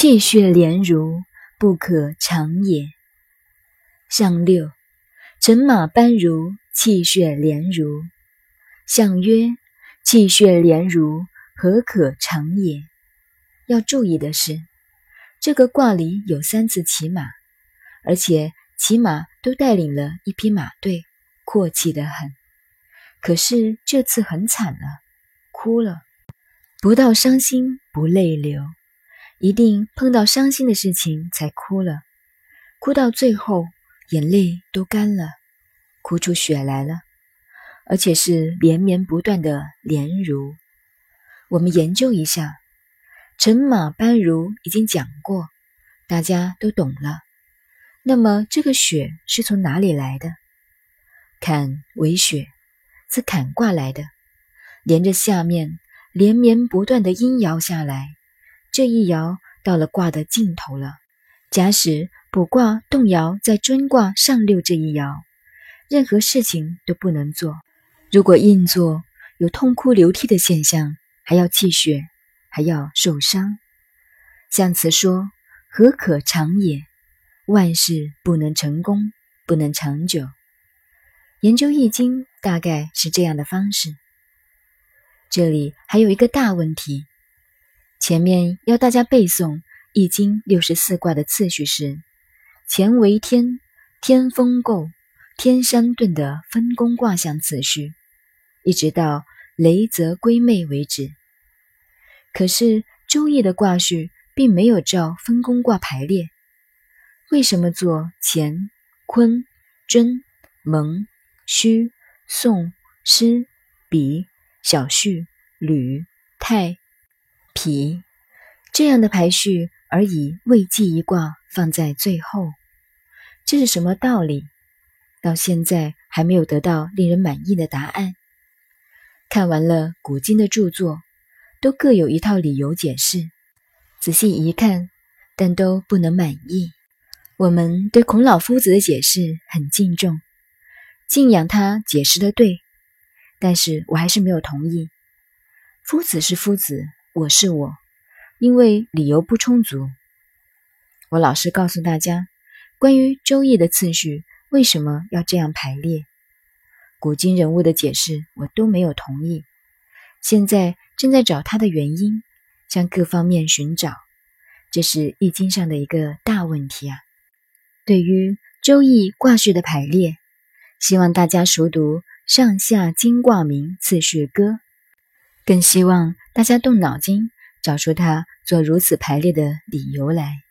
气血连如，不可长也。上六，乘马班如，气血连如。象曰：气血连如，何可长也？要注意的是，这个卦里有三次骑马，而且骑马都带领了一匹马队，阔气得很。可是这次很惨了，哭了。不到伤心不泪流，一定碰到伤心的事情才哭了。哭到最后，眼泪都干了，哭出血来了，而且是连绵不断的连如。我们研究一下，乘马班如已经讲过，大家都懂了。那么这个血是从哪里来的？坎为血。自坎卦来的，连着下面连绵不断的阴爻下来，这一爻到了卦的尽头了。假使卜卦动摇在尊卦上六这一爻，任何事情都不能做。如果硬做，有痛哭流涕的现象，还要气血，还要受伤。象辞说：“何可长也？万事不能成功，不能长久。”研究易经大概是这样的方式。这里还有一个大问题：前面要大家背诵易经六十四卦的次序是乾为天，天风姤，天山遁的分工卦象次序，一直到雷泽归妹为止。可是周易的卦序并没有照分工卦排列，为什么做乾、坤、贞、蒙？虚、宋、师、比、小序、吕、太、脾这样的排序，而以未济一卦放在最后，这是什么道理？到现在还没有得到令人满意的答案。看完了古今的著作，都各有一套理由解释，仔细一看，但都不能满意。我们对孔老夫子的解释很敬重。敬仰他解释的对，但是我还是没有同意。夫子是夫子，我是我，因为理由不充足。我老实告诉大家，关于周易的次序为什么要这样排列，古今人物的解释我都没有同意。现在正在找他的原因，向各方面寻找，这是易经上的一个大问题啊。对于周易卦序的排列。希望大家熟读上下经卦名次序歌，更希望大家动脑筋找出他做如此排列的理由来。